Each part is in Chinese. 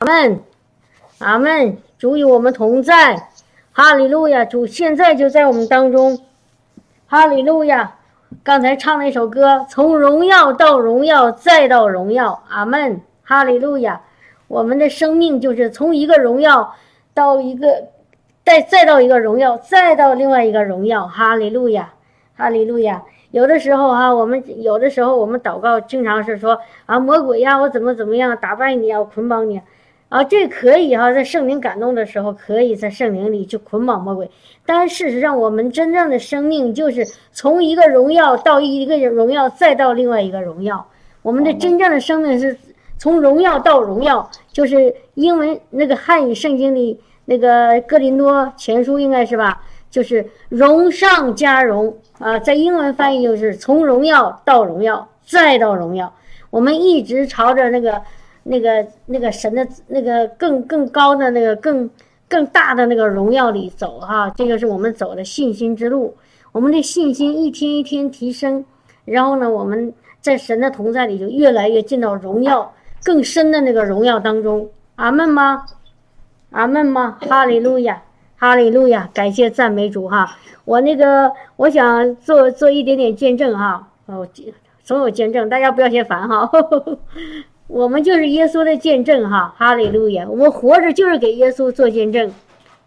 阿门，阿门。主与我们同在，哈利路亚！主现在就在我们当中，哈利路亚！刚才唱那首歌，从荣耀到荣耀，再到荣耀，阿门，哈利路亚！我们的生命就是从一个荣耀到一个，再再到一个荣耀，再到另外一个荣耀，哈利路亚，哈利路亚！有的时候哈，我们有的时候我们祷告，经常是说啊，魔鬼呀，我怎么怎么样打败你啊，捆绑你。这可以哈，在圣灵感动的时候，可以在圣灵里去捆绑魔鬼。但事实上，我们真正的生命就是从一个荣耀到一个荣耀，再到另外一个荣耀。我们的真正的生命是从荣耀到荣耀，就是英文那个汉语圣经里那个哥林多前书应该是吧？就是荣上加荣啊，在英文翻译就是从荣耀到荣耀，再到荣耀。我们一直朝着那个。那个那个神的那个更更高的那个更更大的那个荣耀里走哈，这个是我们走的信心之路。我们的信心一天一天提升，然后呢，我们在神的同在里就越来越进到荣耀更深的那个荣耀当中。阿门吗？阿门吗？哈利路亚，哈利路亚，感谢赞美主哈。我那个我想做做一点点见证哈，哦，总有见证，大家不要嫌烦哈。我们就是耶稣的见证，哈，哈利路亚！我们活着就是给耶稣做见证，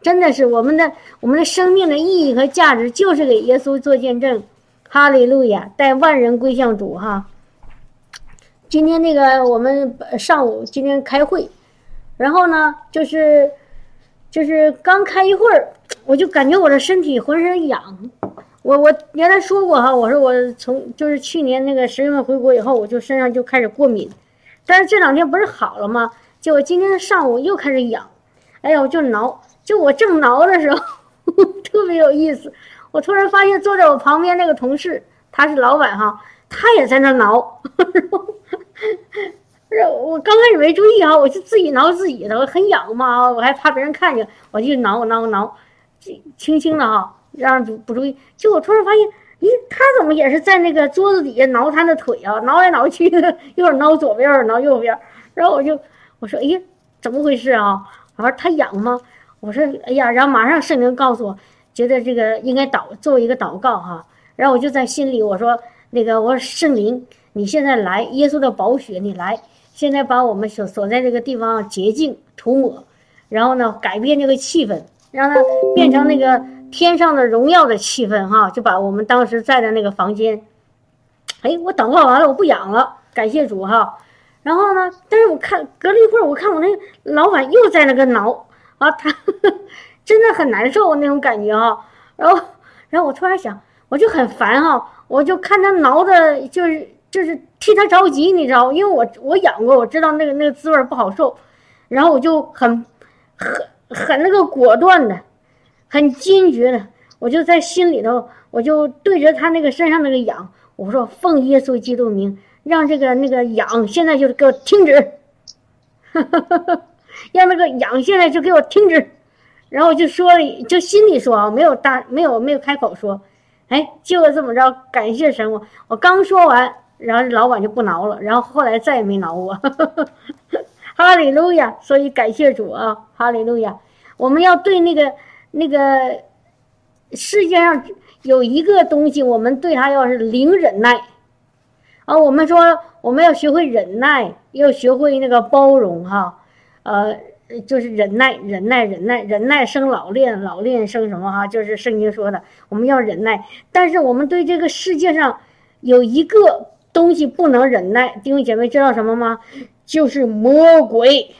真的是我们的我们的生命的意义和价值就是给耶稣做见证，哈利路亚！带万人归向主，哈。今天那个我们上午今天开会，然后呢，就是就是刚开一会儿，我就感觉我的身体浑身痒。我我原来说过哈，我说我从就是去年那个十月份回国以后，我就身上就开始过敏。但是这两天不是好了吗？结果今天上午又开始痒，哎呦，就挠。就我正挠的时候，特别有意思。我突然发现坐在我旁边那个同事，他是老板哈，他也在那挠。是我刚开始没注意哈，我就自己挠自己的，我很痒嘛，我还怕别人看见，我就挠挠挠，轻轻的哈，让人不不注意。就我突然发现。咦，他怎么也是在那个桌子底下挠他的腿啊？挠来挠去的，一会儿挠左边，一会儿挠右边。然后我就我说，哎呀，怎么回事啊？我说他痒吗？我说，哎呀，然后马上圣灵告诉我，觉得这个应该祷做一个祷告哈。然后我就在心里我说，那个我说圣灵，你现在来，耶稣的宝血你来，现在把我们所所在这个地方洁净涂抹，然后呢改变这个气氛，让它变成那个。天上的荣耀的气氛，哈，就把我们当时在的那个房间，哎，我祷告完了，我不痒了，感谢主哈。然后呢，但是我看隔了一会儿，我看我那老板又在那个挠啊，他 真的很难受那种感觉哈。然后，然后我突然想，我就很烦哈，我就看他挠的，就是就是替他着急，你知道，因为我我养过，我知道那个那个滋味不好受。然后我就很很很那个果断的。很坚决的，我就在心里头，我就对着他那个身上那个痒，我说：“奉耶稣基督名，让这个那个痒现在就给我停止，让那个痒现在就给我停止。”然后就说，就心里说啊，没有大，没有没有开口说，哎，就这么着，感谢神，我我刚说完，然后老板就不挠了，然后后来再也没挠我，哈利路亚，所以感谢主啊，哈利路亚，我们要对那个。那个世界上有一个东西，我们对它要是零忍耐啊。我们说我们要学会忍耐，要学会那个包容哈。呃，就是忍耐，忍耐，忍耐，忍耐生老练，老练生什么哈？就是圣经说的，我们要忍耐。但是我们对这个世界上有一个东西不能忍耐，弟兄姐妹知道什么吗？就是魔鬼。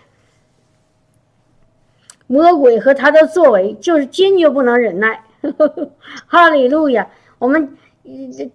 魔鬼和他的作为就是坚决不能忍耐，哈利路亚！我们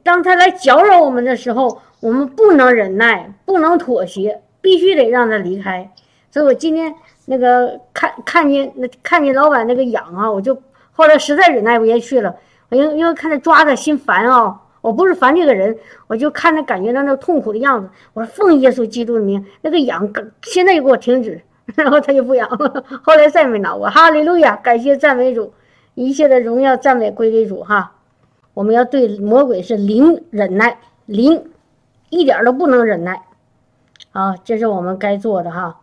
当他来搅扰我们的时候，我们不能忍耐，不能妥协，必须得让他离开。所以我今天那个看看见那看见老板那个痒啊，我就后来实在忍耐不下去了，因为因为看他抓的心烦啊，我不是烦这个人，我就看他感觉到那痛苦的样子，我说奉耶稣基督的名，那个痒现在就给我停止。然后他就不养了，后来再也没挠过。哈利路亚，感谢赞美主，一切的荣耀赞美归给主哈。我们要对魔鬼是零忍耐，零，一点都不能忍耐，啊，这是我们该做的哈。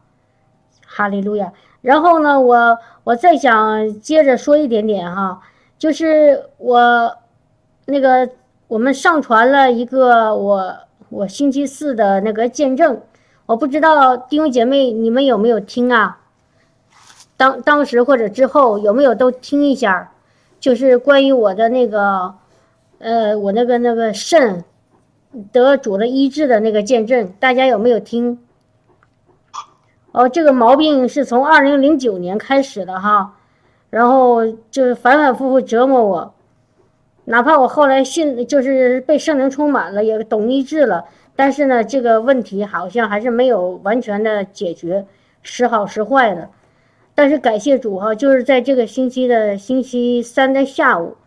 哈利路亚。然后呢，我我再想接着说一点点哈，就是我那个我们上传了一个我我星期四的那个见证，我不知道弟兄姐妹你们有没有听啊？当当时或者之后有没有都听一下？就是关于我的那个呃，我那个那个肾得主的医治的那个见证，大家有没有听？哦，这个毛病是从二零零九年开始的哈，然后就是反反复复折磨我，哪怕我后来信就是被圣灵充满了，也懂医治了，但是呢，这个问题好像还是没有完全的解决，时好时坏的。但是感谢主哈，就是在这个星期的星期三的下午，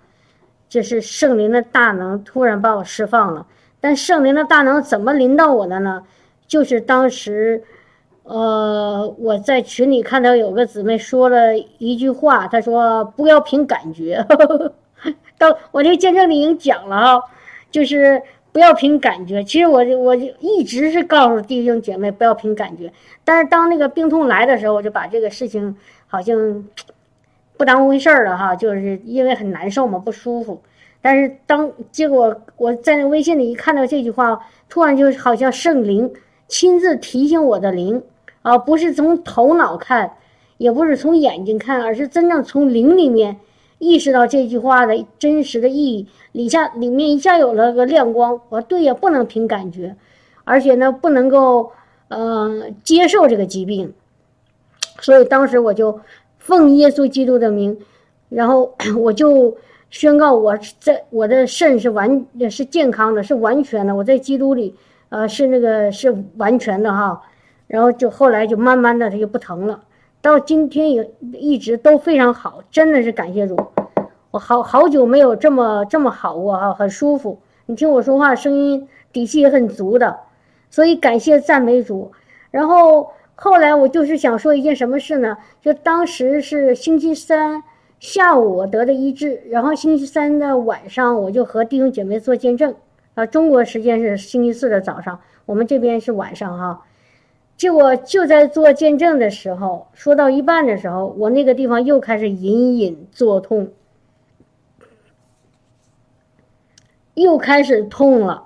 这是圣灵的大能突然把我释放了。但圣灵的大能怎么临到我的呢？就是当时。呃，我在群里看到有个姊妹说了一句话，她说不要凭感觉。到我这个见证里已经讲了哈，就是不要凭感觉。其实我我就一直是告诉弟兄姐妹不要凭感觉，但是当那个病痛来的时候，我就把这个事情好像 不当回事儿了哈，就是因为很难受嘛，不舒服。但是当结果我在那微信里一看到这句话，突然就好像圣灵亲自提醒我的灵。啊，不是从头脑看，也不是从眼睛看，而是真正从灵里面意识到这句话的真实的意义。里下里面一下有了个亮光。我说对呀，不能凭感觉，而且呢，不能够嗯接受这个疾病。所以当时我就奉耶稣基督的名，然后 我就宣告我在我的肾是完是健康的，是完全的。我在基督里，呃，是那个是完全的哈。然后就后来就慢慢的它就不疼了，到今天也一直都非常好，真的是感谢主，我好好久没有这么这么好过哈，很舒服。你听我说话声音底气也很足的，所以感谢赞美主。然后后来我就是想说一件什么事呢？就当时是星期三下午我得的医治，然后星期三的晚上我就和弟兄姐妹做见证，啊，中国时间是星期四的早上，我们这边是晚上哈。结果就在做见证的时候，说到一半的时候，我那个地方又开始隐隐作痛，又开始痛了，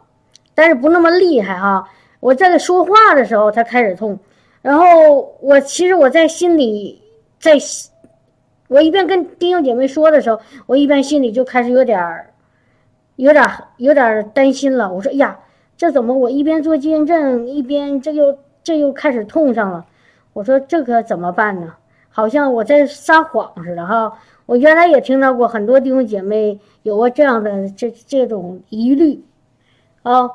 但是不那么厉害哈。我在说话的时候，它开始痛，然后我其实我在心里，在，我一边跟弟兄姐妹说的时候，我一边心里就开始有点儿，有点儿有点儿担心了。我说哎呀，这怎么我一边做见证，一边这又。这又开始痛上了，我说这可怎么办呢？好像我在撒谎似的哈。我原来也听到过很多弟兄姐妹有过这样的这这种疑虑，啊，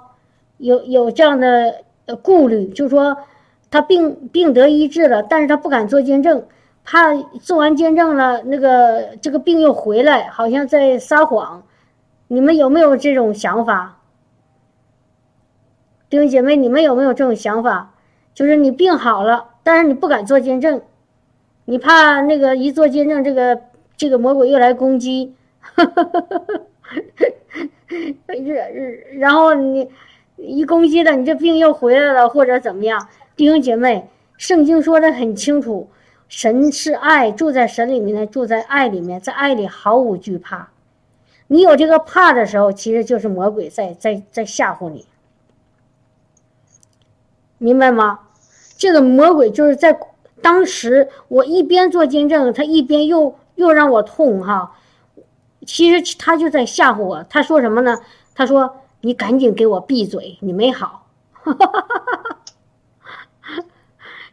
有有这样的顾虑，就说他病病得医治了，但是他不敢做见证，怕做完见证了那个这个病又回来，好像在撒谎。你们有没有这种想法？弟兄姐妹，你们有没有这种想法？就是你病好了，但是你不敢做见证，你怕那个一做见证，这个这个魔鬼又来攻击，然后你一攻击了，你这病又回来了，或者怎么样？弟兄姐妹，圣经说的很清楚，神是爱，住在神里面的，住在爱里面，在爱里毫无惧怕。你有这个怕的时候，其实就是魔鬼在在在吓唬你，明白吗？这个魔鬼就是在当时，我一边做见证，他一边又又让我痛哈。其实他就在吓唬我。他说什么呢？他说：“你赶紧给我闭嘴，你没好。”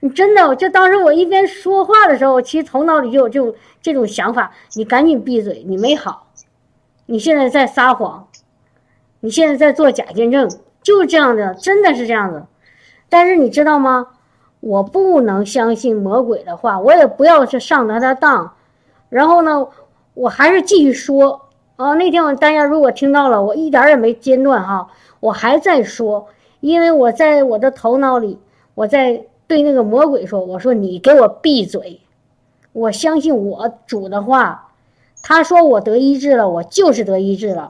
你真的，就当时我一边说话的时候，其实头脑里就有这种这种想法：你赶紧闭嘴，你没好，你现在在撒谎，你现在在做假见证，就是这样的，真的是这样的。但是你知道吗？我不能相信魔鬼的话，我也不要去上他的当。然后呢，我还是继续说。啊，那天我大家如果听到了，我一点也没间断哈，我还在说，因为我在我的头脑里，我在对那个魔鬼说：“我说你给我闭嘴，我相信我主的话。他说我得医治了，我就是得医治了。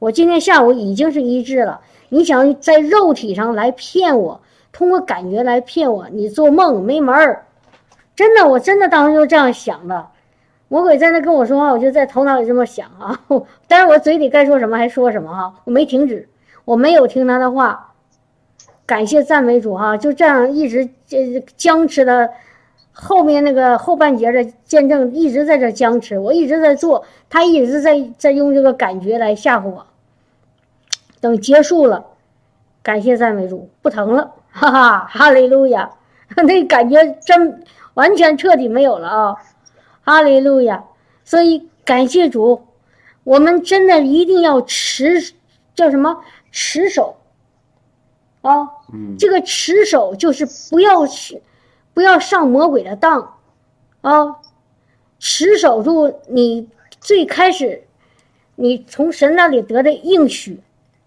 我今天下午已经是医治了。你想在肉体上来骗我？”通过感觉来骗我，你做梦没门儿！真的，我真的当时就这样想的。魔鬼在那跟我说话，我就在头脑里这么想啊。但是我嘴里该说什么还说什么哈，我没停止，我没有听他的话。感谢赞美主哈，就这样一直这僵持的，后面那个后半截的见证一直在这僵持，我一直在做，他一直在在用这个感觉来吓唬我。等结束了，感谢赞美主，不疼了，哈哈，哈利路亚，那感觉真完全彻底没有了啊，哈利路亚。所以感谢主，我们真的一定要持，叫什么持守。啊，这个持守就是不要去，不要上魔鬼的当，啊，持守住你最开始，你从神那里得的应许，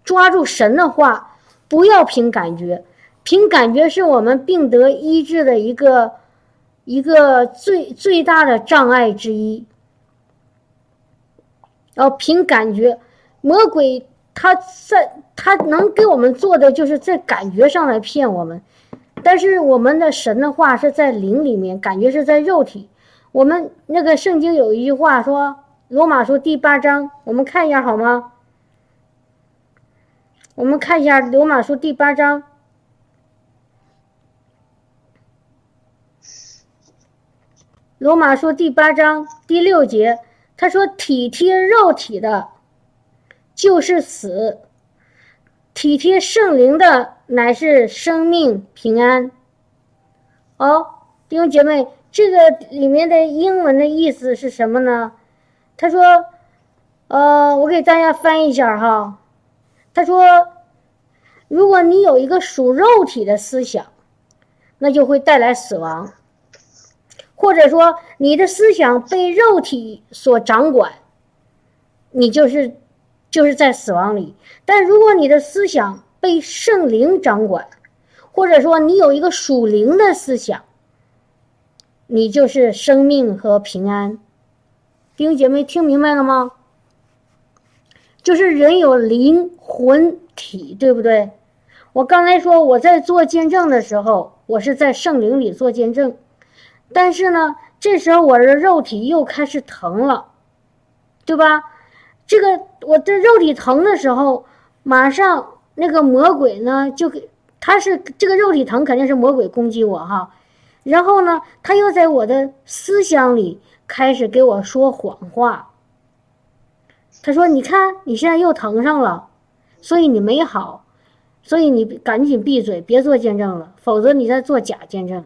抓住神的话，不要凭感觉，凭感觉是我们病得医治的一个一个最最大的障碍之一。然后凭感觉，魔鬼。他在他能给我们做的，就是在感觉上来骗我们，但是我们的神的话是在灵里面，感觉是在肉体。我们那个圣经有一句话说，《罗马书》第八章，我们看一下好吗？我们看一下《罗马书》第八章，《罗马书》第八章第六节，他说：“体贴肉体的。”就是死，体贴圣灵的乃是生命平安。哦，弟兄姐妹，这个里面的英文的意思是什么呢？他说，呃，我给大家翻译一下哈。他说，如果你有一个属肉体的思想，那就会带来死亡；或者说你的思想被肉体所掌管，你就是。就是在死亡里，但如果你的思想被圣灵掌管，或者说你有一个属灵的思想，你就是生命和平安。弟兄姐妹，听明白了吗？就是人有灵魂体，对不对？我刚才说我在做见证的时候，我是在圣灵里做见证，但是呢，这时候我的肉体又开始疼了，对吧？这个我的肉体疼的时候，马上那个魔鬼呢就给他是这个肉体疼肯定是魔鬼攻击我哈，然后呢他又在我的思想里开始给我说谎话。他说：“你看你现在又疼上了，所以你没好，所以你赶紧闭嘴，别做见证了，否则你在做假见证，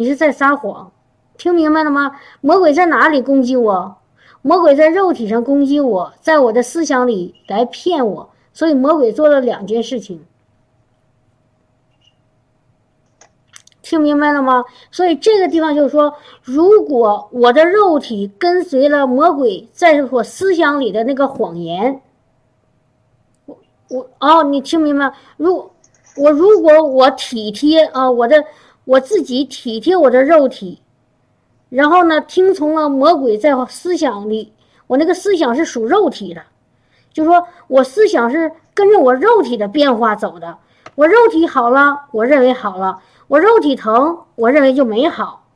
你是在撒谎，听明白了吗？魔鬼在哪里攻击我？”魔鬼在肉体上攻击我，在我的思想里来骗我，所以魔鬼做了两件事情，听明白了吗？所以这个地方就是说，如果我的肉体跟随了魔鬼在我思想里的那个谎言，我我哦，你听明白？如我如果我体贴啊，我的我自己体贴我的肉体。然后呢，听从了魔鬼在思想里，我那个思想是属肉体的，就说我思想是跟着我肉体的变化走的。我肉体好了，我认为好了；我肉体疼，我认为就没好。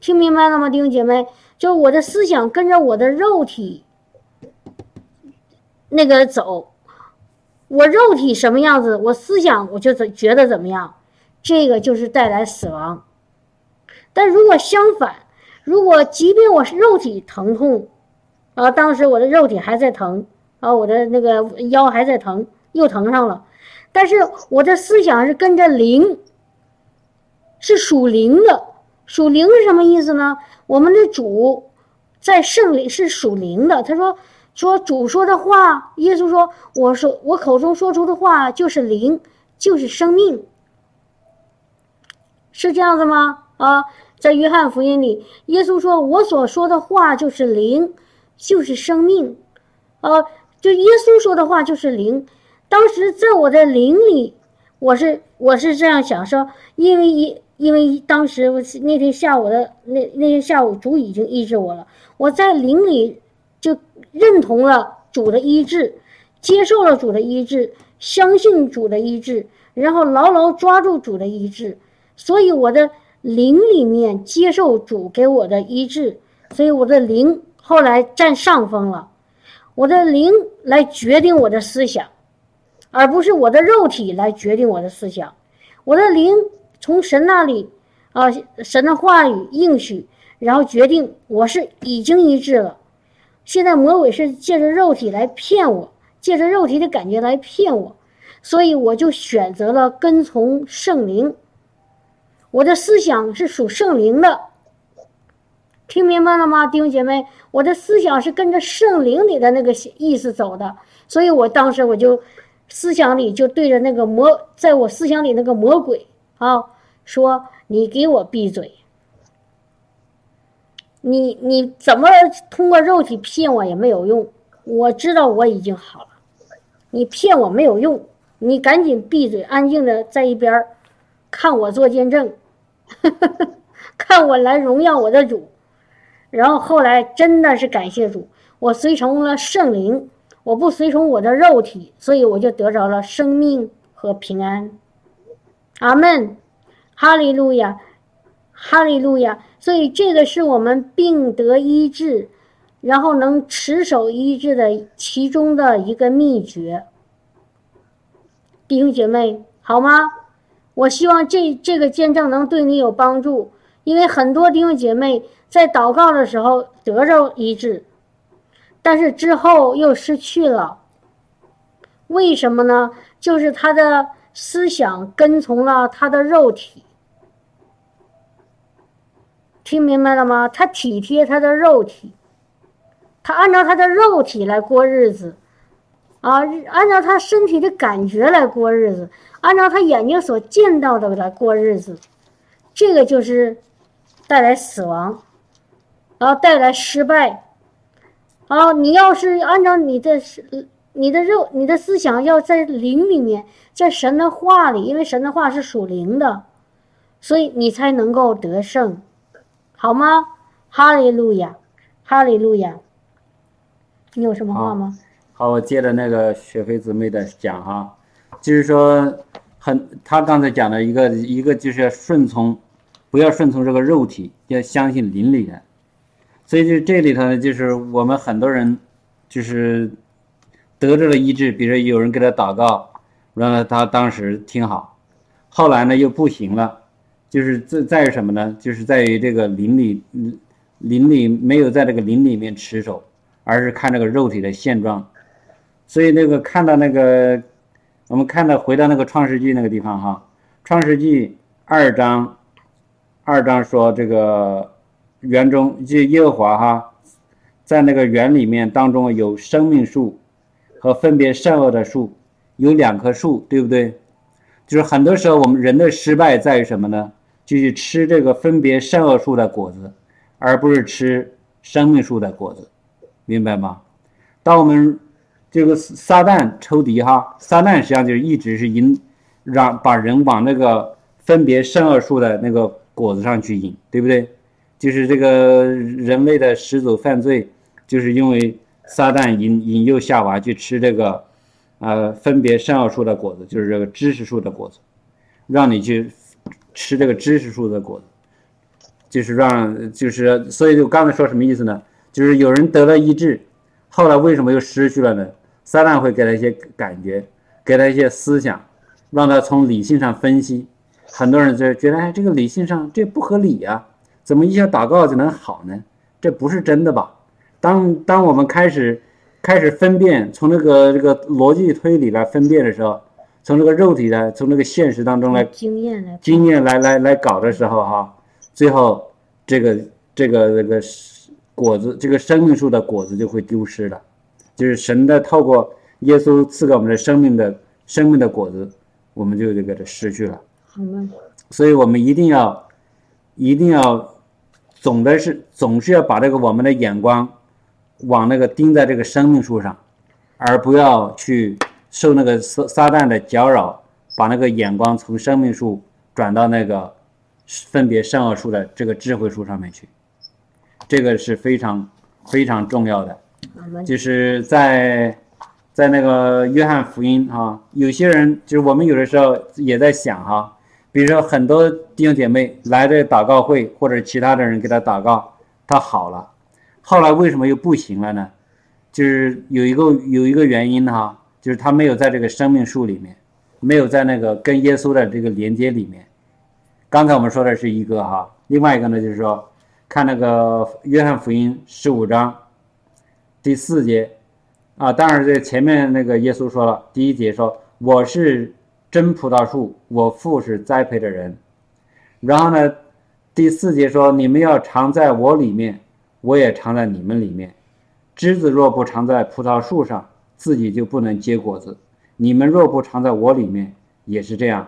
听明白了吗，弟兄姐妹？就我的思想跟着我的肉体那个走，我肉体什么样子，我思想我就怎觉得怎么样，这个就是带来死亡。但如果相反，如果即便我是肉体疼痛，啊，当时我的肉体还在疼，啊，我的那个腰还在疼，又疼上了，但是我的思想是跟着灵，是属灵的。属灵是什么意思呢？我们的主在圣灵是属灵的。他说说主说的话，耶稣说我说我口中说出的话就是灵，就是生命，是这样子吗？啊？在约翰福音里，耶稣说：“我所说的话就是灵，就是生命。”啊，就耶稣说的话就是灵。当时在我的灵里，我是我是这样想说，因为因因为当时我那天下午的那那天下午主已经医治我了，我在灵里就认同了主的医治，接受了主的医治，相信主的医治，然后牢牢抓住主的医治，所以我的。灵里面接受主给我的医治，所以我的灵后来占上风了。我的灵来决定我的思想，而不是我的肉体来决定我的思想。我的灵从神那里啊，神的话语应许，然后决定我是已经医治了。现在魔鬼是借着肉体来骗我，借着肉体的感觉来骗我，所以我就选择了跟从圣灵。我的思想是属圣灵的，听明白了吗，弟兄姐妹？我的思想是跟着圣灵里的那个意思走的，所以我当时我就思想里就对着那个魔，在我思想里那个魔鬼啊说：“你给我闭嘴！你你怎么通过肉体骗我也没有用，我知道我已经好了，你骗我没有用，你赶紧闭嘴，安静的在一边看我做见证。” 看我来荣耀我的主，然后后来真的是感谢主，我随从了圣灵，我不随从我的肉体，所以我就得着了生命和平安。阿门，哈利路亚，哈利路亚。所以这个是我们病得医治，然后能持守医治的其中的一个秘诀。弟兄姐妹，好吗？我希望这这个见证能对你有帮助，因为很多弟兄姐妹在祷告的时候得着医治，但是之后又失去了。为什么呢？就是他的思想跟从了他的肉体，听明白了吗？他体贴他的肉体，他按照他的肉体来过日子，啊，按照他身体的感觉来过日子。按照他眼睛所见到的来过日子，这个就是带来死亡，然后带来失败。啊，你要是按照你的你的肉、你的思想要在灵里面，在神的话里，因为神的话是属灵的，所以你才能够得胜，好吗？哈利路亚，哈利路亚。你有什么话吗？好，我接着那个雪飞姊妹的讲哈。就是说，很他刚才讲的一个一个就是要顺从，不要顺从这个肉体，要相信灵里的。所以就这里头呢，就是我们很多人就是得着了医治，比如说有人给他祷告，让他当时挺好，后来呢又不行了，就是在在于什么呢？就是在于这个灵里灵里没有在这个灵里面持守，而是看这个肉体的现状。所以那个看到那个。我们看到回到那个创世纪那个地方哈，创世纪二章，二章说这个园中就耶和华哈，在那个园里面当中有生命树和分别善恶的树，有两棵树，对不对？就是很多时候我们人的失败在于什么呢？就是吃这个分别善恶树的果子，而不是吃生命树的果子，明白吗？当我们这个撒旦抽敌哈，撒旦实际上就是一直是引，让把人往那个分别善恶树的那个果子上去引，对不对？就是这个人类的始祖犯罪，就是因为撒旦引引诱夏娃去吃这个，呃，分别善恶树的果子，就是这个知识树的果子，让你去吃这个知识树的果子，就是让就是所以就刚才说什么意思呢？就是有人得了医治，后来为什么又失去了呢？撒旦会给他一些感觉，给他一些思想，让他从理性上分析。很多人就觉得，哎，这个理性上这不合理呀，怎么一下祷告就能好呢？这不是真的吧？当当我们开始开始分辨，从这个这个逻辑推理来分辨的时候，从这个肉体的，从这个现实当中来经验来经验来来来搞的时候，哈，最后这个这个这个果子，这个生命树的果子就会丢失了。就是神的透过耶稣赐给我们的生命的生命的果子，我们就这个失去了。好了，所以我们一定要一定要总的是总是要把这个我们的眼光往那个钉在这个生命树上，而不要去受那个撒撒旦的搅扰，把那个眼光从生命树转到那个分别善恶树的这个智慧树上面去，这个是非常非常重要的。就是在在那个约翰福音哈，有些人就是我们有的时候也在想哈，比如说很多弟兄姐妹来的祷告会，或者其他的人给他祷告，他好了，后来为什么又不行了呢？就是有一个有一个原因哈，就是他没有在这个生命树里面，没有在那个跟耶稣的这个连接里面。刚才我们说的是一个哈，另外一个呢就是说，看那个约翰福音十五章第四节啊，当然这前面那个耶稣说了，第一节说我是真葡萄树，我父是栽培的人。然后呢，第四节说你们要常在我里面，我也常在你们里面。枝子若不常在葡萄树上，自己就不能结果子。你们若不常在我里面，也是这样。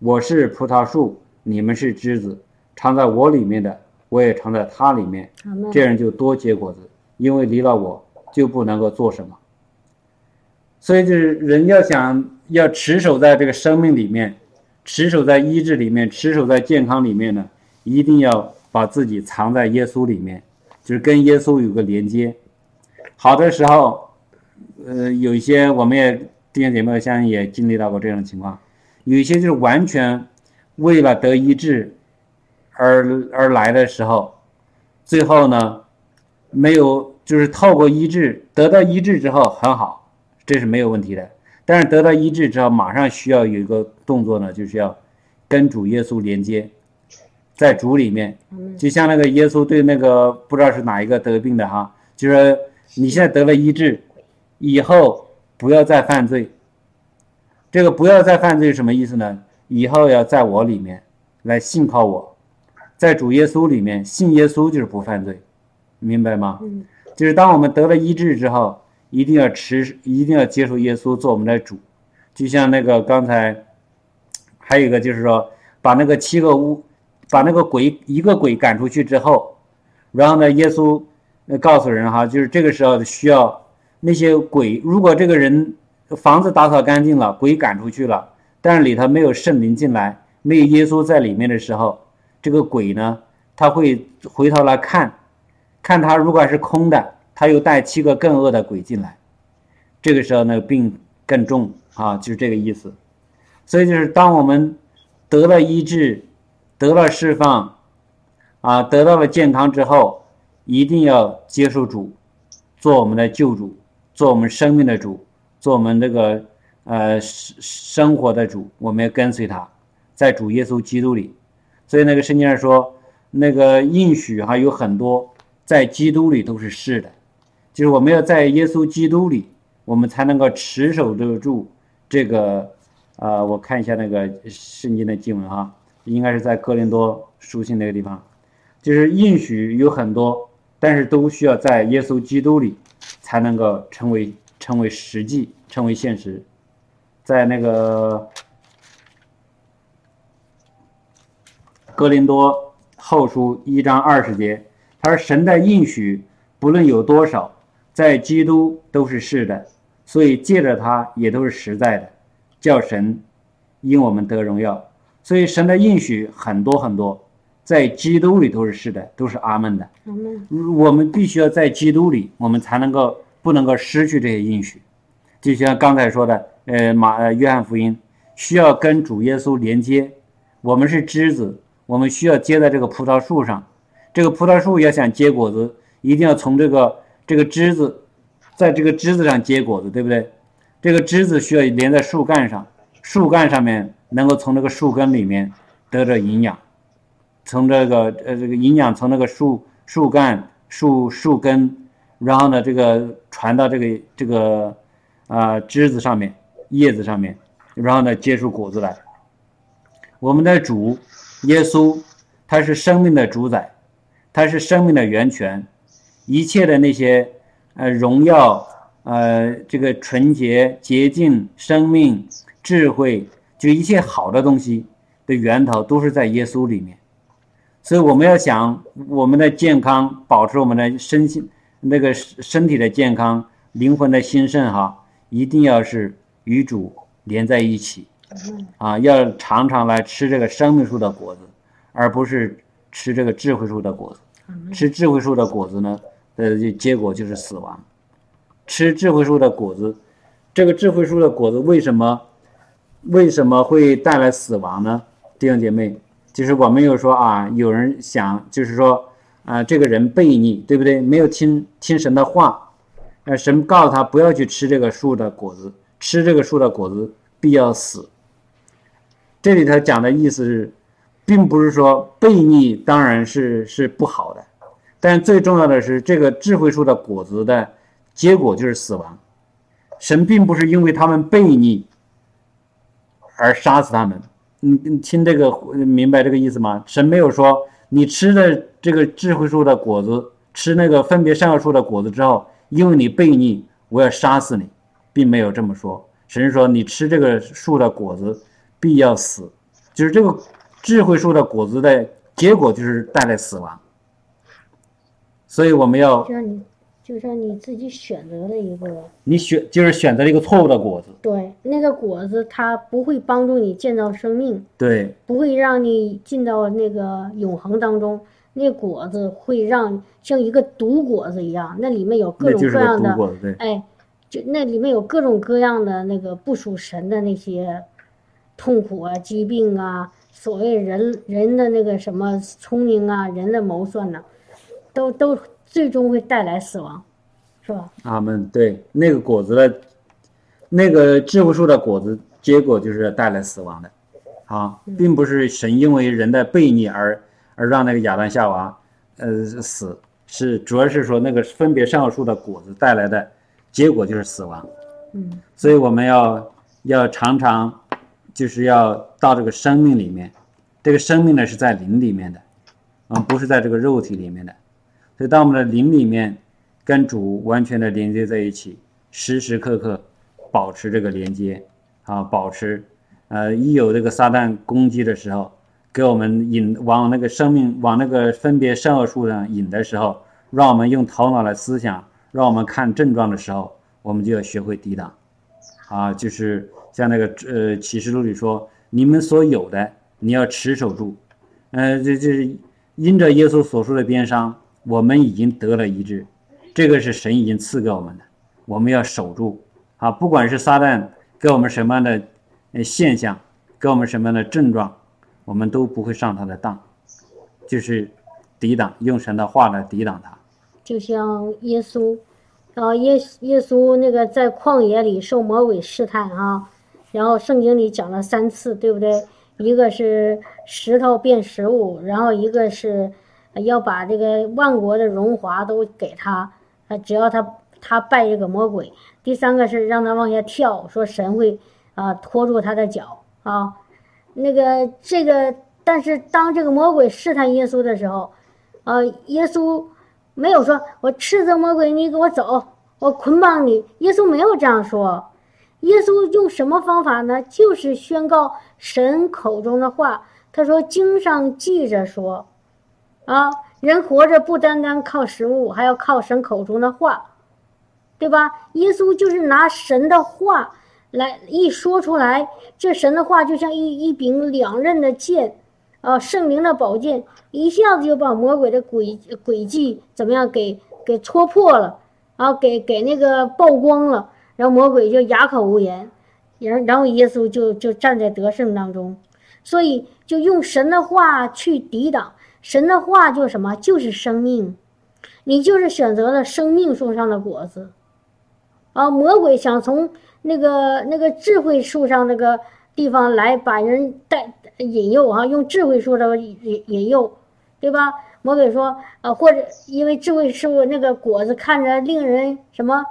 我是葡萄树，你们是枝子，常在我里面的，我也常在他里面。这样就多结果子，因为离了我就不能够做什么。所以就是人要想要持守在这个生命里面，持守在医治里面，持守在健康里面呢，一定要把自己藏在耶稣里面，就是跟耶稣有个连接。好的时候，呃，有一些我们也弟兄姐妹相信也经历到过这种情况，有一些就是完全为了得医治而而来的时候，最后呢，没有就是透过医治得到医治之后很好，这是没有问题的。但是得到医治之后，马上需要有一个动作呢，就是要跟主耶稣连接，在主里面，就像那个耶稣对那个不知道是哪一个得病的哈，就说。你现在得了医治，以后不要再犯罪。这个不要再犯罪什么意思呢？以后要在我里面来信靠我，在主耶稣里面信耶稣就是不犯罪，明白吗？嗯。就是当我们得了医治之后，一定要持，一定要接受耶稣做我们的主。就像那个刚才还有一个就是说，把那个七个巫，把那个鬼一个鬼赶出去之后，然后呢，耶稣。告诉人哈，就是这个时候需要那些鬼。如果这个人房子打扫干净了，鬼赶出去了，但是里头没有圣灵进来，没有耶稣在里面的时候，这个鬼呢，他会回头来看，看他如果是空的，他又带七个更恶的鬼进来，这个时候呢病更重啊，就是这个意思。所以就是当我们得了医治，得了释放，啊，得到了健康之后。一定要接受主，做我们的救主，做我们生命的主，做我们这个呃生生活的主。我们要跟随他，在主耶稣基督里。所以那个圣经上说，那个应许哈有很多，在基督里都是是的，就是我们要在耶稣基督里，我们才能够持守得住这个。呃，我看一下那个圣经的经文哈，应该是在哥林多书信那个地方，就是应许有很多。但是都需要在耶稣基督里，才能够成为成为实际，成为现实。在那个哥林多后书一章二十节，他说：“神的应许不论有多少，在基督都是是的，所以借着他也都是实在的，叫神因我们得荣耀。所以神的应许很多很多。”在基督里都是是的，都是阿门的。我们必须要在基督里，我们才能够不能够失去这些应许。就像刚才说的，呃，马呃约翰福音需要跟主耶稣连接。我们是枝子，我们需要接在这个葡萄树上。这个葡萄树要想结果子，一定要从这个这个枝子，在这个枝子上结果子，对不对？这个枝子需要连在树干上，树干上面能够从这个树根里面得着营养。从这个呃这个营养从那个树树干树树根，然后呢这个传到这个这个啊枝子上面叶子上面，然后呢结出果子来。我们的主耶稣他是生命的主宰，他是生命的源泉，一切的那些呃荣耀呃这个纯洁洁净生命智慧，就一切好的东西的源头都是在耶稣里面。所以我们要想我们的健康，保持我们的身心那个身体的健康，灵魂的兴盛哈，一定要是与主连在一起，啊，要常常来吃这个生命树的果子，而不是吃这个智慧树的果子。吃智慧树的果子呢，呃，结果就是死亡。吃智慧树的果子，这个智慧树的果子为什么为什么会带来死亡呢？弟兄姐妹，就是我们有说啊，有人想就是说啊，这个人悖逆，对不对？没有听听神的话，呃，神告诉他不要去吃这个树的果子，吃这个树的果子必要死。这里头讲的意思是，并不是说悖逆当然是是不好的，但最重要的是这个智慧树的果子的结果就是死亡。神并不是因为他们悖逆而杀死他们。你你听这个明白这个意思吗？神没有说你吃的这个智慧树的果子，吃那个分别善恶树的果子之后，因为你悖逆，我要杀死你，并没有这么说。神说你吃这个树的果子。必要死，就是这个智慧树的果子的结果，就是带来死亡。所以我们要，就是你，就是你自己选择了一个，你选就是选择了一个错误的果子。对，那个果子它不会帮助你建造生命，对，不会让你进到那个永恒当中。那果子会让像一个毒果子一样，那里面有各种各样的，哎，就那里面有各种各样的那个不属神的那些。痛苦啊，疾病啊，所谓人人的那个什么聪明啊，人的谋算呢，都都最终会带来死亡，是吧？阿门。对，那个果子的，那个智慧树的果子，结果就是带来死亡的，啊，并不是神因为人的悖逆而而让那个亚当夏娃呃死，是主要是说那个分别善恶树的果子带来的结果就是死亡。嗯，所以我们要要常常。就是要到这个生命里面，这个生命呢是在灵里面的，啊，不是在这个肉体里面的。所以，当我们的灵里面跟主完全的连接在一起，时时刻刻保持这个连接，啊，保持，呃，一有这个撒旦攻击的时候，给我们引往那个生命往那个分别善恶树上引的时候，让我们用头脑来思想，让我们看症状的时候，我们就要学会抵挡，啊，就是。像那个呃启示录里说，你们所有的你要持守住，呃，这这是因着耶稣所说的鞭伤，我们已经得了医治，这个是神已经赐给我们的，我们要守住啊！不管是撒旦给我们什么样的现象，给我们什么样的症状，我们都不会上他的当，就是抵挡，用神的话来抵挡他。就像耶稣，啊耶耶稣那个在旷野里受魔鬼试探啊。然后圣经里讲了三次，对不对？一个是石头变食物，然后一个是要把这个万国的荣华都给他，啊，只要他他拜这个魔鬼。第三个是让他往下跳，说神会啊拖住他的脚啊。那个这个，但是当这个魔鬼试探耶稣的时候，啊，耶稣没有说“我斥责魔鬼，你给我走，我捆绑你”。耶稣没有这样说。耶稣用什么方法呢？就是宣告神口中的话。他说：“经上记着说，啊，人活着不单单靠食物，还要靠神口中的话，对吧？”耶稣就是拿神的话来一说出来，这神的话就像一一柄两刃的剑，啊，圣灵的宝剑，一下子就把魔鬼的诡诡计怎么样给给戳破了，啊，给给那个曝光了。然后魔鬼就哑口无言，然然后耶稣就就站在得胜当中，所以就用神的话去抵挡，神的话就什么就是生命，你就是选择了生命树上的果子，啊，魔鬼想从那个那个智慧树上那个地方来把人带引诱啊，用智慧说的引引诱，对吧？魔鬼说，啊，或者因为智慧树那个果子看着令人什么？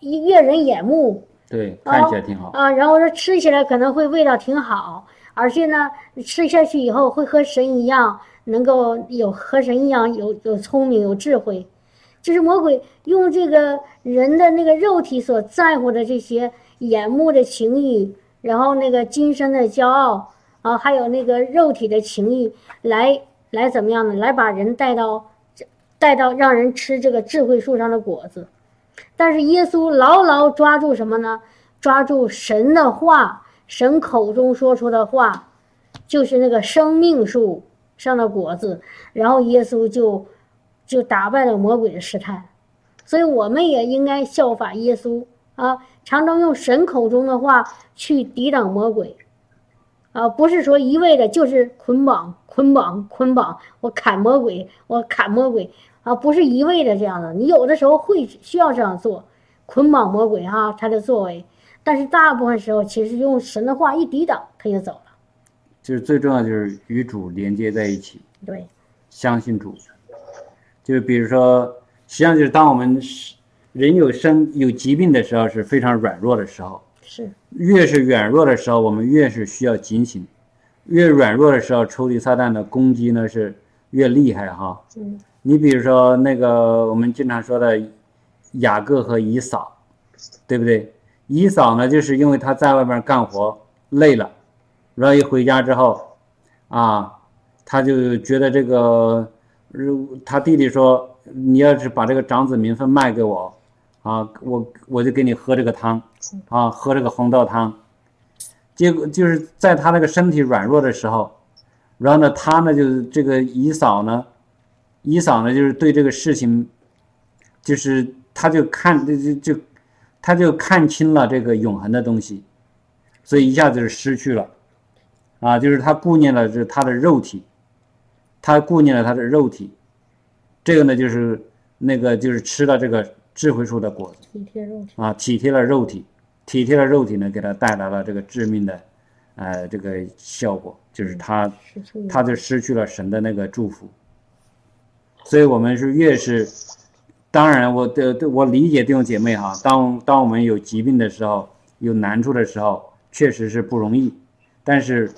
悦人眼目，对，看起来挺好啊。然后说吃起来可能会味道挺好，而且呢，吃下去以后会和神一样，能够有和神一样有有聪明有智慧。就是魔鬼用这个人的那个肉体所在乎的这些眼目的情欲，然后那个今生的骄傲啊，还有那个肉体的情欲，来来怎么样呢？来把人带到带到让人吃这个智慧树上的果子。但是耶稣牢牢抓住什么呢？抓住神的话，神口中说出的话，就是那个生命树上的果子。然后耶稣就就打败了魔鬼的试探。所以我们也应该效法耶稣啊，常常用神口中的话去抵挡魔鬼啊，不是说一味的就是捆绑、捆绑、捆绑，我砍魔鬼，我砍魔鬼啊，不是一味的这样的。你有的时候会需要这样做，捆绑魔鬼哈，他的作为，但是大部分时候其实用神的话一抵挡，他就走了。就是最重要就是与主连接在一起，对，相信主。就比如说，实际上就是当我们是人有生有疾病的时候，是非常软弱的时候。是，越是软弱的时候，我们越是需要警醒；越软弱的时候，抽离撒旦的攻击呢是越厉害哈。嗯，你比如说那个我们经常说的雅各和以扫，对不对？以扫呢，就是因为他在外面干活累了，然后一回家之后，啊，他就觉得这个，如他弟弟说，你要是把这个长子名分卖给我。啊，我我就给你喝这个汤，啊，喝这个红豆汤，结果就是在他那个身体软弱的时候，然后呢，他呢就是这个姨嫂呢，姨嫂呢就是对这个事情，就是他就看就就就，他就看清了这个永恒的东西，所以一下子就失去了，啊，就是他顾念了这他的肉体，他顾念了他的肉体，这个呢就是那个就是吃了这个。智慧树的果子，体贴肉体啊，体贴了肉体，体贴了肉体呢，给他带来了这个致命的，呃，这个效果，就是他，他就失去了神的那个祝福。所以，我们是越是，当然，我的我理解弟兄姐妹哈，当当我们有疾病的时候，有难处的时候，确实是不容易，但是，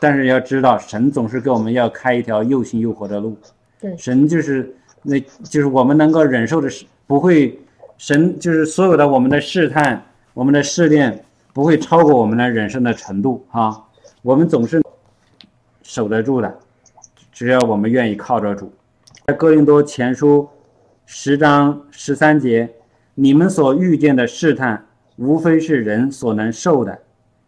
但是要知道，神总是给我们要开一条又新又活的路，对，神就是。那就是我们能够忍受的是不会，神就是所有的我们的试探，我们的试炼不会超过我们的忍受的程度哈。我们总是守得住的，只要我们愿意靠着主。在哥林多前书十章十三节，你们所遇见的试探，无非是人所能受的，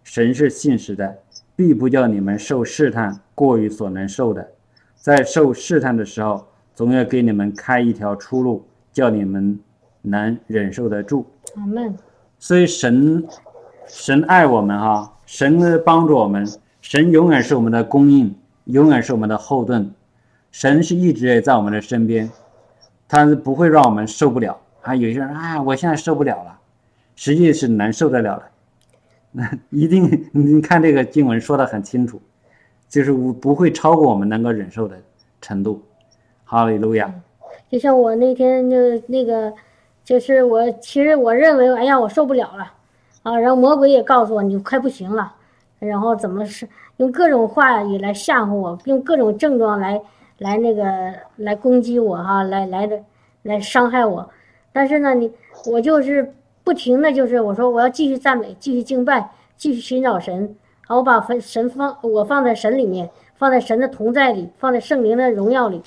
神是信实的，必不叫你们受试探过于所能受的。在受试探的时候。总要给你们开一条出路，叫你们能忍受得住。阿门。所以神，神爱我们哈，神帮助我们，神永远是我们的供应，永远是我们的后盾。神是一直也在我们的身边，他是不会让我们受不了。啊，有些人啊，我现在受不了了，实际是能受得了的。那 一定，你看这个经文说的很清楚，就是不会超过我们能够忍受的程度。哈利路亚！就像我那天就那个，就是我其实我认为，哎呀，我受不了了，啊，然后魔鬼也告诉我，你快不行了，然后怎么是用各种话语来吓唬我，用各种症状来来那个来攻击我哈，来来的来伤害我。但是呢，你我就是不停的就是我说我要继续赞美，继续敬拜，继续寻找神，好，我把神放我放在神里面，放在神的同在里，放在圣灵的荣耀里。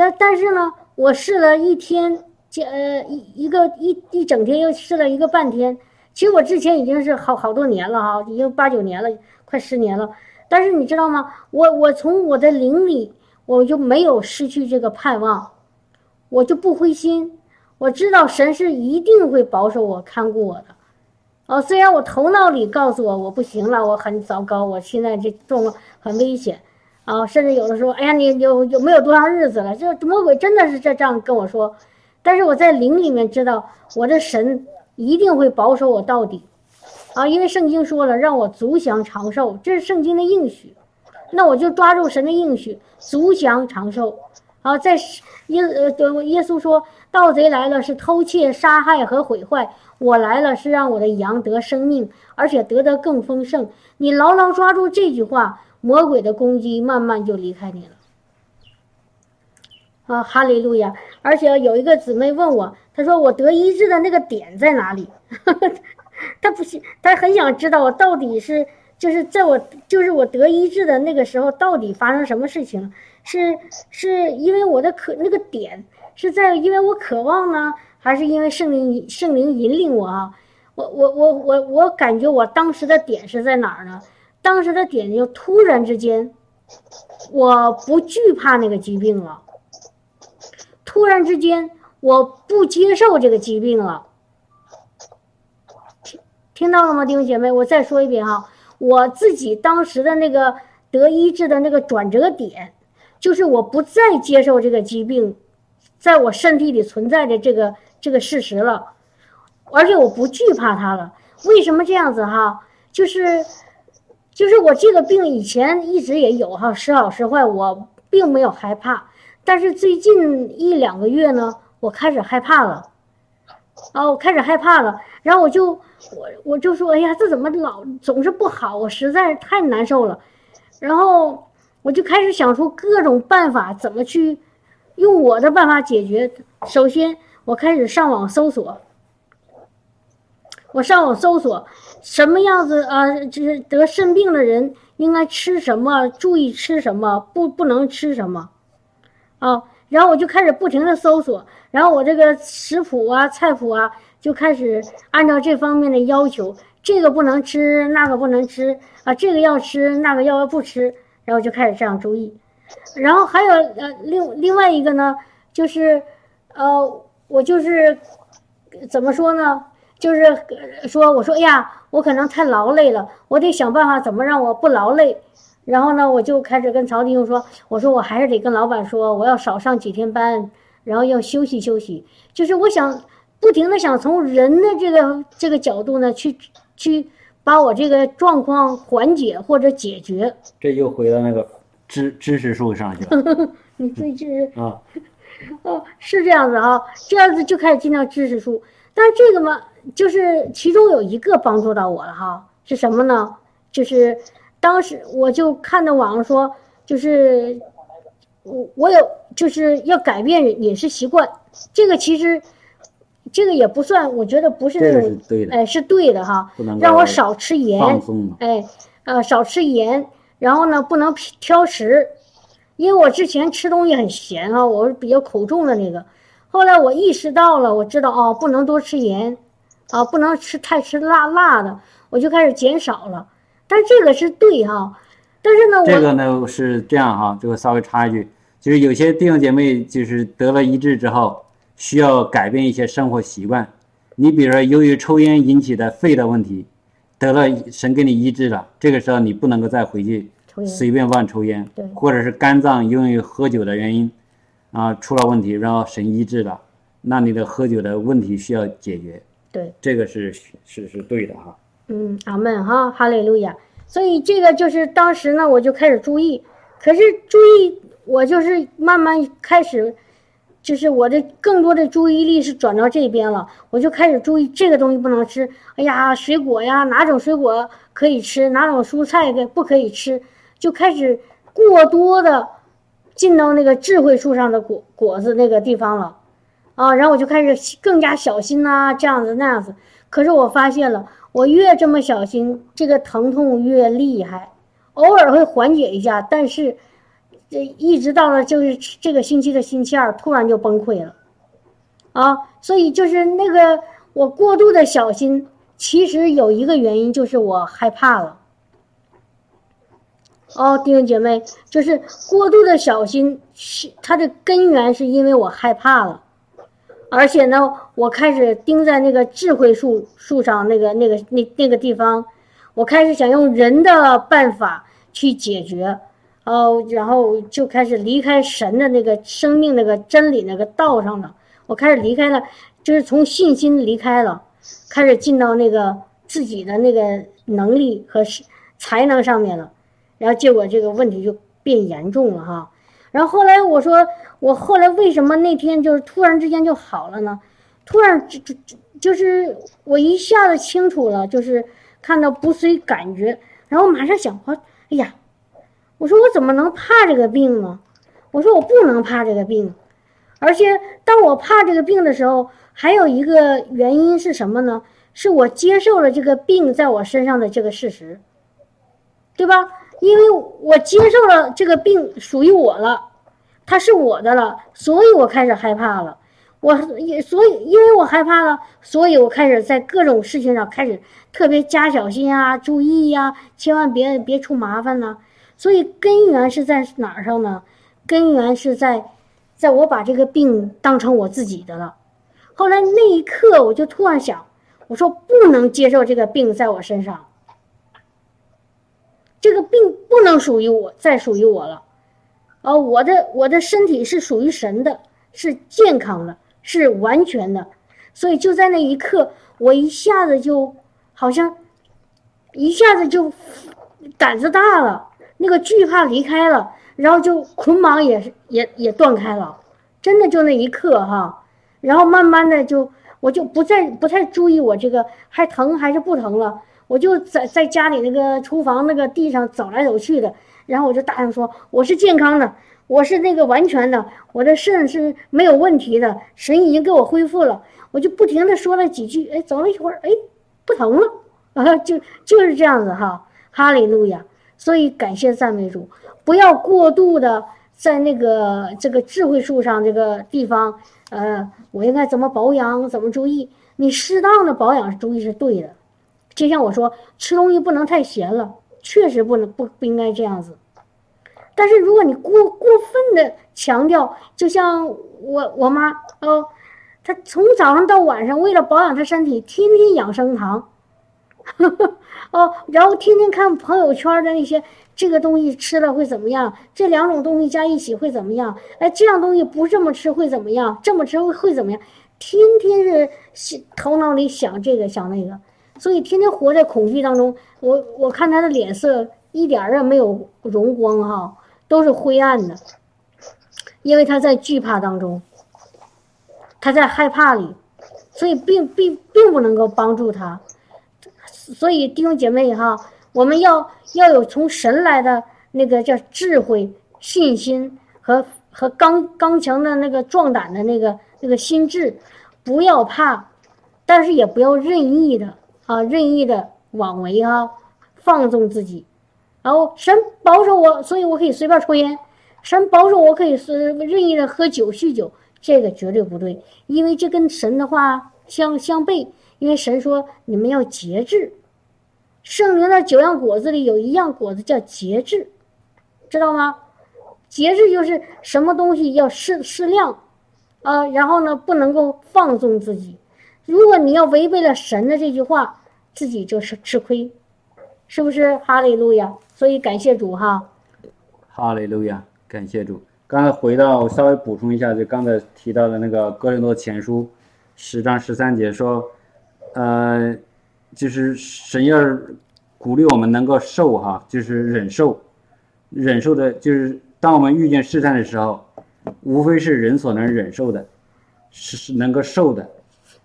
但但是呢，我试了一天，呃一一个一一整天，又试了一个半天。其实我之前已经是好好多年了哈，已经八九年了，快十年了。但是你知道吗？我我从我的灵里，我就没有失去这个盼望，我就不灰心。我知道神是一定会保守我、看顾我的。哦，虽然我头脑里告诉我我不行了，我很糟糕，我现在这状况很危险。啊，甚至有的时候，哎呀，你有有没有多长日子了？这魔鬼真的是这这样跟我说，但是我在灵里面知道，我的神一定会保守我到底，啊，因为圣经说了，让我足享长寿，这是圣经的应许，那我就抓住神的应许，足享长寿。啊，在耶呃耶稣说，盗贼来了是偷窃、杀害和毁坏，我来了是让我的羊得生命，而且得得更丰盛。你牢牢抓住这句话。魔鬼的攻击慢慢就离开你了，啊，哈利路亚！而且有一个姊妹问我，她说我得医治的那个点在哪里？她不信，她很想知道我到底是就是在我就是我得医治的那个时候到底发生什么事情？是是因为我的渴那个点是在因为我渴望呢，还是因为圣灵圣灵引领我啊？我我我我我感觉我当时的点是在哪儿呢？当时的点就突然之间，我不惧怕那个疾病了。突然之间，我不接受这个疾病了。听听到了吗，弟兄姐妹？我再说一遍哈，我自己当时的那个得医治的那个转折点，就是我不再接受这个疾病在我身体里存在的这个这个事实了，而且我不惧怕它了。为什么这样子哈？就是就是我这个病以前一直也有哈，时好时坏，我并没有害怕。但是最近一两个月呢，我开始害怕了，啊，我开始害怕了，然后我就我我就说，哎呀，这怎么老总是不好？我实在是太难受了，然后我就开始想出各种办法，怎么去用我的办法解决。首先，我开始上网搜索，我上网搜索什么样子啊，就是得肾病的人应该吃什么，注意吃什么，不不能吃什么。啊，然后我就开始不停的搜索，然后我这个食谱啊、菜谱啊，就开始按照这方面的要求，这个不能吃，那个不能吃啊，这个要吃，那个要不吃，然后就开始这样注意。然后还有呃，另另外一个呢，就是呃，我就是怎么说呢？就是说，我说，哎呀，我可能太劳累了，我得想办法怎么让我不劳累。然后呢，我就开始跟曹弟兄说：“我说我还是得跟老板说，我要少上几天班，然后要休息休息。就是我想不停的想从人的这个这个角度呢，去去把我这个状况缓解或者解决。这又回到那个知知识树上去了。你最近啊，哦，是这样子啊，这样子就开始进到知识树。但是这个嘛，就是其中有一个帮助到我了哈，是什么呢？就是。当时我就看到网上说，就是我我有就是要改变饮食习惯，这个其实这个也不算，我觉得不是那种，哎，是对的哈，让我少吃盐，哎，呃，少吃盐，然后呢，不能挑食，因为我之前吃东西很咸啊，我是比较口重的那个，后来我意识到了，我知道哦，不能多吃盐，啊，不能吃太吃辣辣的，我就开始减少了。但这个是对哈，但是呢，这个呢是这样哈，这个稍微插一句，就是有些弟兄姐妹就是得了医治之后，需要改变一些生活习惯。你比如说，由于抽烟引起的肺的问题，得了神给你医治了，这个时候你不能够再回去随便乱抽烟，或者是肝脏因为喝酒的原因啊出了问题，然后神医治了，那你的喝酒的问题需要解决。对，这个是是是对的哈。嗯，阿门哈，哈利路亚。所以这个就是当时呢，我就开始注意，可是注意我就是慢慢开始，就是我的更多的注意力是转到这边了，我就开始注意这个东西不能吃。哎呀，水果呀，哪种水果可以吃，哪种蔬菜的不可以吃，就开始过多的进到那个智慧树上的果果子那个地方了，啊，然后我就开始更加小心呐，这样子那样子。可是我发现了。我越这么小心，这个疼痛越厉害。偶尔会缓解一下，但是这一直到了就是这个星期的星期二，突然就崩溃了。啊，所以就是那个我过度的小心，其实有一个原因就是我害怕了。哦，弟兄姐妹，就是过度的小心是它的根源，是因为我害怕了。而且呢，我开始盯在那个智慧树树上那个那个那那个地方，我开始想用人的办法去解决，哦，然后就开始离开神的那个生命那个真理那个道上了。我开始离开了，就是从信心离开了，开始进到那个自己的那个能力和才能上面了，然后结果这个问题就变严重了哈。然后后来我说。我后来为什么那天就是突然之间就好了呢？突然就就就就是我一下子清楚了，就是看到不随感觉，然后马上想，我哎呀，我说我怎么能怕这个病呢？我说我不能怕这个病，而且当我怕这个病的时候，还有一个原因是什么呢？是我接受了这个病在我身上的这个事实，对吧？因为我接受了这个病属于我了。它是我的了，所以我开始害怕了。我也所以，因为我害怕了，所以我开始在各种事情上开始特别加小心啊，注意呀，千万别别出麻烦呢。所以根源是在哪儿上呢？根源是在，在我把这个病当成我自己的了。后来那一刻，我就突然想，我说不能接受这个病在我身上。这个病不能属于我，再属于我了。啊，我的我的身体是属于神的，是健康的，是完全的。所以就在那一刻，我一下子就好像一下子就胆子大了，那个惧怕离开了，然后就捆绑也也也断开了。真的就那一刻哈，然后慢慢的就我就不再不太注意我这个还疼还是不疼了，我就在在家里那个厨房那个地上走来走去的，然后我就大声说我是健康的，我是那个完全的，我的肾是没有问题的，神已经给我恢复了，我就不停的说了几句，哎，走了一会儿，哎，不疼了，啊，就就是这样子哈，哈利路亚，所以感谢赞美主，不要过度的。在那个这个智慧树上这个地方，呃，我应该怎么保养，怎么注意？你适当的保养注意是对的。就像我说，吃东西不能太咸了，确实不能不不应该这样子。但是如果你过过分的强调，就像我我妈哦，她从早上到晚上为了保养她身体，天天养生堂，哦，然后天天看朋友圈的那些。这个东西吃了会怎么样？这两种东西加一起会怎么样？哎，这样东西不这么吃会怎么样？这么吃会会怎么样？天天是头脑里想这个想那个，所以天天活在恐惧当中。我我看他的脸色一点儿也没有荣光哈，都是灰暗的，因为他在惧怕当中，他在害怕里，所以并并并不能够帮助他。所以弟兄姐妹哈。我们要要有从神来的那个叫智慧、信心和和刚刚强的那个壮胆的那个那个心智，不要怕，但是也不要任意的啊，任意的妄为啊，放纵自己。然后神保守我，所以我可以随便抽烟；神保守我可以是任意的喝酒、酗酒，这个绝对不对，因为这跟神的话相相悖。因为神说你们要节制。圣灵的九样果子里有一样果子叫节制，知道吗？节制就是什么东西要适适量，啊，然后呢不能够放纵自己。如果你要违背了神的这句话，自己就是吃亏，是不是？哈利路亚！所以感谢主哈。哈利路亚，感谢主。刚才回到稍微补充一下，就刚才提到的那个哥林多前书十章十三节说，呃。就是神要鼓励我们能够受哈，就是忍受，忍受的，就是当我们遇见试探的时候，无非是人所能忍受的，是是能够受的，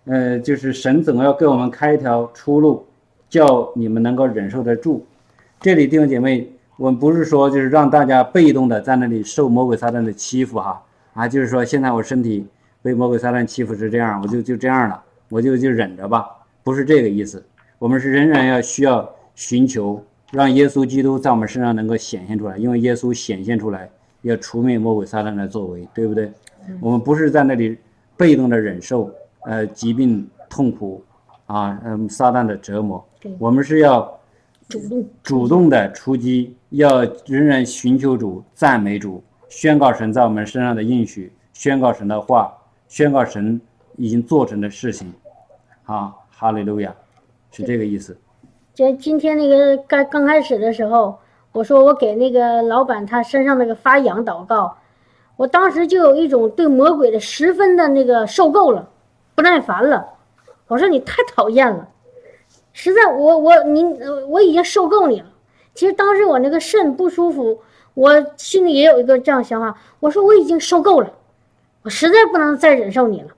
呃，就是神总要给我们开一条出路，叫你们能够忍受得住。这里弟兄姐妹，我们不是说就是让大家被动的在那里受魔鬼撒旦的欺负哈，啊，就是说现在我身体被魔鬼撒旦欺负是这样，我就就这样了，我就就忍着吧，不是这个意思。我们是仍然要需要寻求，让耶稣基督在我们身上能够显现出来，因为耶稣显现出来要除灭魔鬼撒旦的作为，对不对？我们不是在那里被动的忍受，呃，疾病痛苦啊，嗯，撒旦的折磨。我们是要主动主动的出击，要仍然寻求主，赞美主，宣告神在我们身上的应许，宣告神的话，宣告神已经做成的事情。啊，哈利路亚。是这个意思。就今天那个刚刚开始的时候，我说我给那个老板他身上那个发痒祷告，我当时就有一种对魔鬼的十分的那个受够了，不耐烦了。我说你太讨厌了，实在我我你我已经受够你了。其实当时我那个肾不舒服，我心里也有一个这样想法。我说我已经受够了，我实在不能再忍受你了。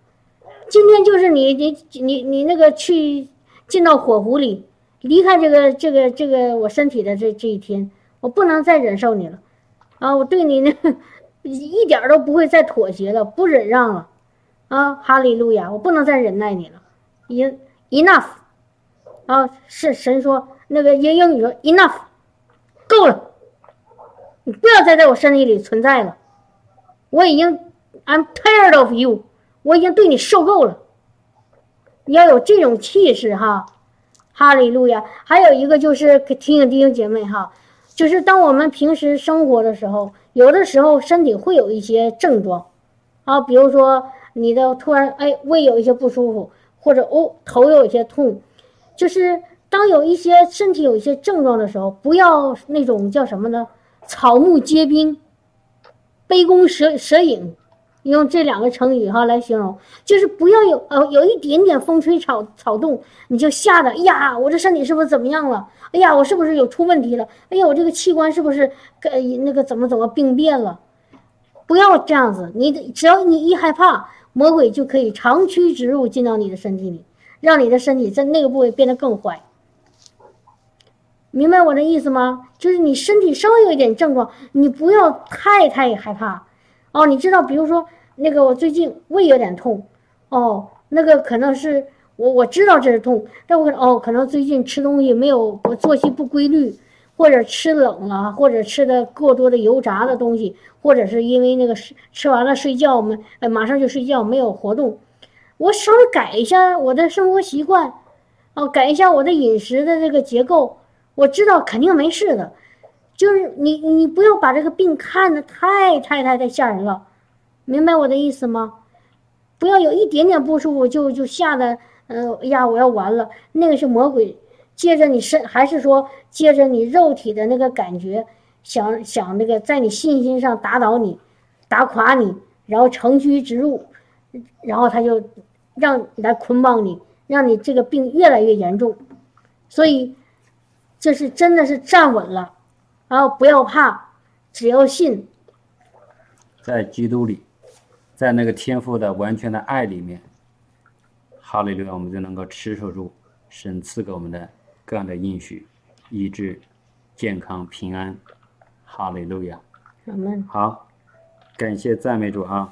今天就是你你你你那个去。进到火湖里，离开这个这个这个我身体的这这一天，我不能再忍受你了，啊，我对你呢 一点都不会再妥协了，不忍让了，啊，哈利路亚，我不能再忍耐你了，en enough，啊，是神说那个英英语说 enough，够了，你不要再在我身体里存在了，我已经 I'm tired of you，我已经对你受够了。要有这种气势哈，哈利路亚！还有一个就是提醒弟兄姐妹哈，就是当我们平时生活的时候，有的时候身体会有一些症状，啊，比如说你的突然哎胃有一些不舒服，或者哦头有一些痛，就是当有一些身体有一些症状的时候，不要那种叫什么呢？草木皆兵，杯弓蛇蛇影，用这两个成语哈来形容，就是不要有呃有一点点风吹草草动，你就吓得，哎呀，我这身体是不是怎么样了？哎呀，我是不是有出问题了？哎呀，我这个器官是不是呃那个怎么怎么病变了？不要这样子，你只要你一害怕，魔鬼就可以长驱直入进到你的身体里，让你的身体在那个部位变得更坏。明白我的意思吗？就是你身体稍微有一点症状，你不要太太害怕。哦，你知道，比如说那个我最近胃有点痛，哦，那个可能是我我知道这是痛，但我可能哦可能最近吃东西没有我作息不规律，或者吃冷了，或者吃的过多的油炸的东西，或者是因为那个吃完了睡觉嘛，呃马上就睡觉没有活动，我稍微改一下我的生活习惯，哦改一下我的饮食的这个结构。我知道肯定没事的，就是你你不要把这个病看得太太太太吓人了，明白我的意思吗？不要有一点点不舒服就就吓得，呃哎呀我要完了，那个是魔鬼借着你身还是说借着你肉体的那个感觉，想想那个在你信心上打倒你，打垮你，然后乘虚直入，然后他就让来捆绑你，让你这个病越来越严重，所以。这是真的是站稳了，然后不要怕，只要信，在基督里，在那个天赋的完全的爱里面，哈利路亚，我们就能够持守住神赐给我们的各样的应许、医治、健康、平安，哈利路亚。好，感谢赞美主啊。